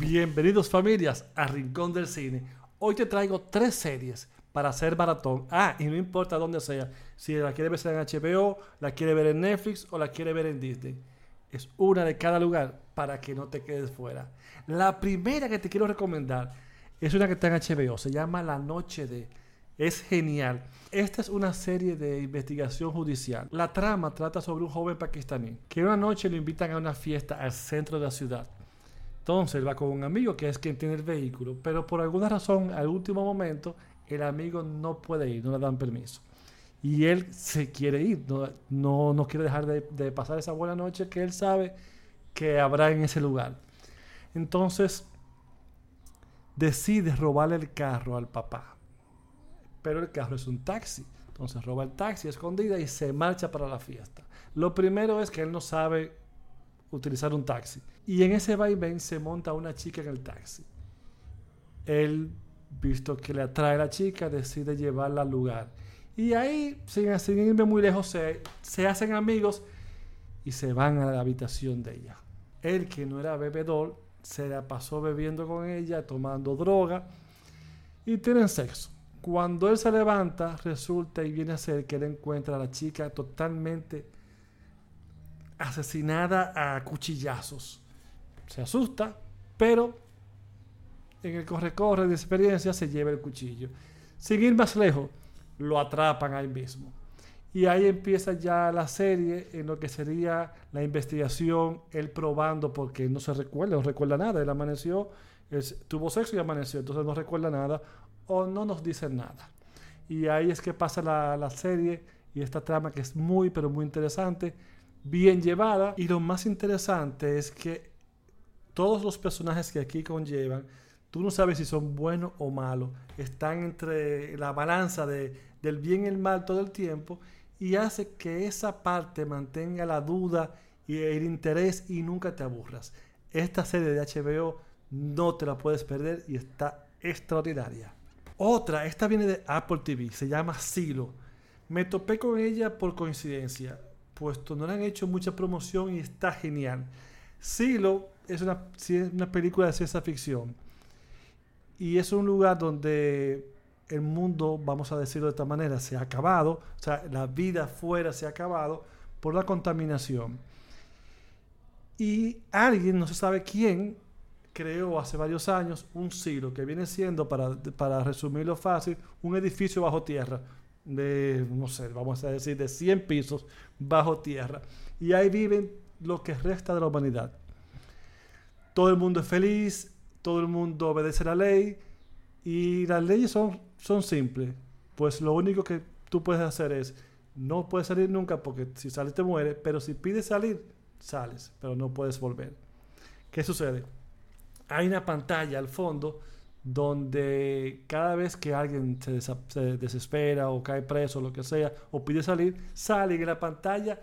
Bienvenidos familias a Rincón del Cine. Hoy te traigo tres series para hacer maratón. Ah, y no importa dónde sea. Si la quiere ver en HBO, la quiere ver en Netflix o la quiere ver en Disney. Es una de cada lugar para que no te quedes fuera. La primera que te quiero recomendar es una que está en HBO. Se llama La Noche de... Es genial. Esta es una serie de investigación judicial. La trama trata sobre un joven pakistaní que una noche lo invitan a una fiesta al centro de la ciudad. Entonces él va con un amigo que es quien tiene el vehículo, pero por alguna razón al último momento el amigo no puede ir, no le dan permiso. Y él se quiere ir, no, no, quiere dejar de, de pasar esa buena noche que él sabe que habrá en ese lugar. Entonces decide robarle el carro al papá pero el carro es un taxi. Entonces roba el taxi escondida y se marcha para la fiesta. Lo primero es que él no sabe utilizar un taxi. Y en ese vaivén se monta una chica en el taxi. Él, visto que le atrae la chica, decide llevarla al lugar. Y ahí, sin, sin irme muy lejos, se, se hacen amigos y se van a la habitación de ella. Él, que no era bebedor, se la pasó bebiendo con ella, tomando droga y tienen sexo. Cuando él se levanta, resulta y viene a ser que él encuentra a la chica totalmente asesinada a cuchillazos. Se asusta, pero en el corre-corre de experiencia se lleva el cuchillo. Sin ir más lejos, lo atrapan ahí mismo. Y ahí empieza ya la serie en lo que sería la investigación, él probando, porque no se recuerda, no recuerda nada. Él amaneció, tuvo sexo y amaneció, entonces no recuerda nada o no nos dicen nada. Y ahí es que pasa la, serie y esta trama que es muy, pero muy interesante, bien llevada. Y lo más interesante es que todos los personajes que aquí conllevan, tú no sabes si son buenos o malos, están entre la balanza de, del bien y el mal todo el tiempo y hace que esa parte mantenga la duda y el interés y nunca te aburras. Esta serie de HBO no te la puedes perder y está extraordinaria. Otra, esta viene de Apple TV, se llama Silo. Me topé con ella por coincidencia, puesto no le han hecho mucha promoción y está genial. Silo es una, una película de ciencia ficción y es un lugar donde el mundo, vamos a decirlo de esta manera, se ha acabado, o sea, la vida fuera se ha acabado por la contaminación. Y alguien, no se sabe quién, creó hace varios años un silo que viene siendo, para, para resumirlo fácil, un edificio bajo tierra de, no sé, vamos a decir, de 100 pisos bajo tierra. Y ahí viven lo que resta de la humanidad. Todo el mundo es feliz, todo el mundo obedece la ley y las leyes son, son simples. Pues lo único que tú puedes hacer es, no puedes salir nunca porque si sales te mueres, pero si pides salir, sales, pero no puedes volver. ¿Qué sucede? hay una pantalla al fondo donde cada vez que alguien se, desespera o cae preso o lo que sea, o pide salir, sale en la pantalla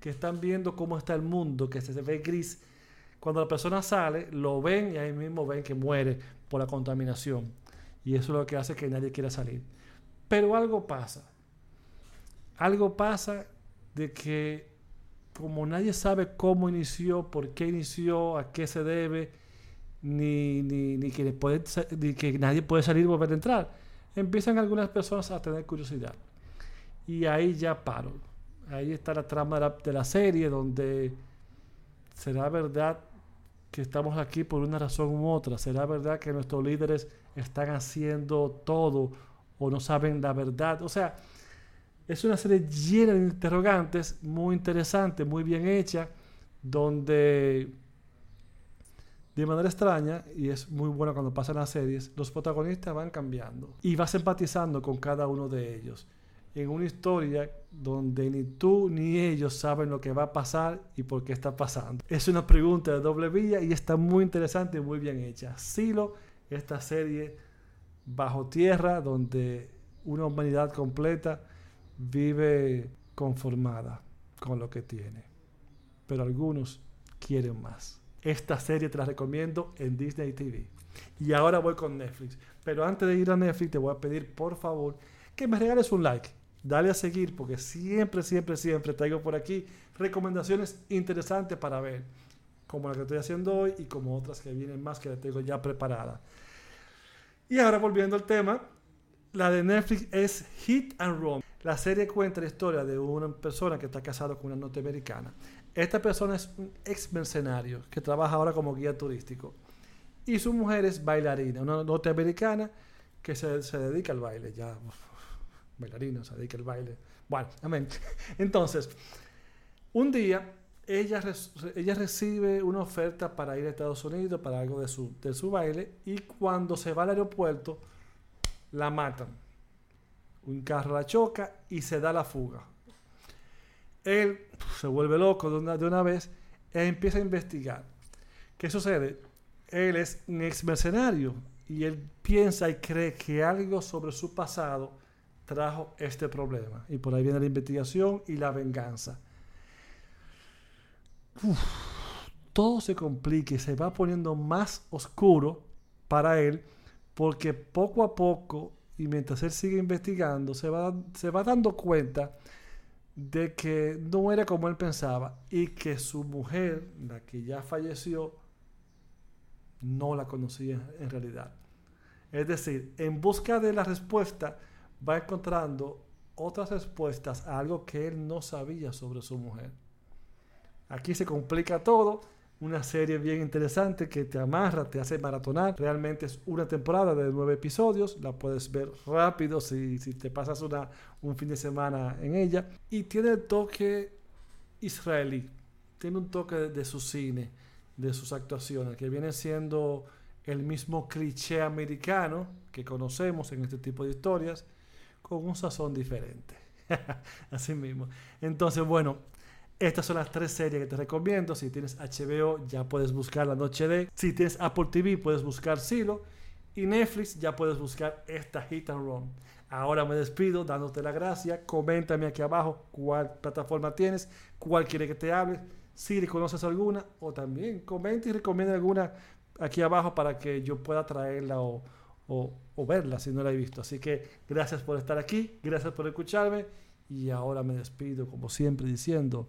que están viendo cómo está el mundo, que se ve gris. Cuando la persona sale, lo ven y ahí mismo ven que muere por la contaminación. Y eso es lo que hace que nadie quiera salir. Pero algo pasa. Algo pasa de que como nadie sabe cómo inició, por qué inició, a qué se debe, ni, ni, ni, que, puede, ni que nadie puede salir y volver a entrar. Empiezan algunas personas a tener curiosidad. Y ahí ya paro. Ahí está la trama de la, serie donde será verdad que estamos aquí por una razón u otra. Será verdad que nuestros líderes están haciendo todo o no saben la verdad. O sea, es una serie llena de interrogantes, muy interesante, muy bien hecha, donde de manera extraña, y es muy bueno cuando pasan las series, los protagonistas van cambiando y vas empatizando con cada uno de ellos. En una historia donde ni tú ni ellos saben lo que va a pasar y por qué está pasando. Es una pregunta de doble vía y está muy interesante y muy bien hecha. Silo, esta serie bajo tierra donde una humanidad completa vive conformada con lo que tiene. Pero algunos quieren más. Esta serie te la recomiendo en Disney TV. Y ahora voy con Netflix. Pero antes de ir a Netflix te voy a pedir por favor que me regales un like. Dale a seguir porque siempre, siempre, siempre traigo por aquí recomendaciones interesantes para ver. como la que estoy haciendo hoy y como otras que vienen más que la tengo ya preparada. Y ahora volviendo al tema, la de Netflix es Hit and Run. La serie cuenta la historia de una persona que está casado con una norteamericana. Esta persona es un ex mercenario que trabaja ahora como guía turístico. Y su mujer es bailarina, una norteamericana que se, se dedica al baile. Ya, bailarina, se dedica al baile. Bueno, amén. Entonces, un día ella, ella recibe una oferta para ir a Estados Unidos para algo de su, de su baile y cuando se va al aeropuerto la matan. Un carro la choca y se da la fuga. Él se vuelve loco de una, de una vez e empieza a investigar. ¿Qué sucede? Él es un ex mercenario y él piensa y cree que algo sobre su pasado trajo este problema. Y por ahí viene la investigación y la venganza. Todo se complica y se va poniendo más oscuro para él porque poco a poco y mientras él sigue investigando se va, se va dando cuenta de que no era como él pensaba y que su mujer, la que ya falleció, no la conocía en realidad. Es decir, en busca de la respuesta va encontrando otras respuestas a algo que él no sabía sobre su mujer. Aquí se complica todo. Una serie bien interesante que te amarra, te hace maratonar. Realmente es una temporada de nueve episodios. La puedes ver rápido si, si te pasas una, un fin de semana en ella. Y tiene el toque israelí. Tiene un toque de, de su cine, de sus actuaciones, que viene siendo el mismo cliché americano que conocemos en este tipo de historias, con un sazón diferente. Así mismo. Entonces, bueno, estas son las tres series que te recomiendo. Si tienes HBO, ya puedes buscar La Noche de. Si tienes Apple TV, puedes buscar Silo. Y Netflix, ya puedes buscar esta Hit and Run. Ahora me despido dándote la gracia. Coméntame aquí abajo cuál plataforma tienes, cuál quiere que te hable, si conoces alguna, o también comenta y recomienda alguna aquí abajo para que yo pueda traerla o, o, o verla si no la he visto. Así que gracias por estar aquí, gracias por escucharme y ahora me despido como siempre diciendo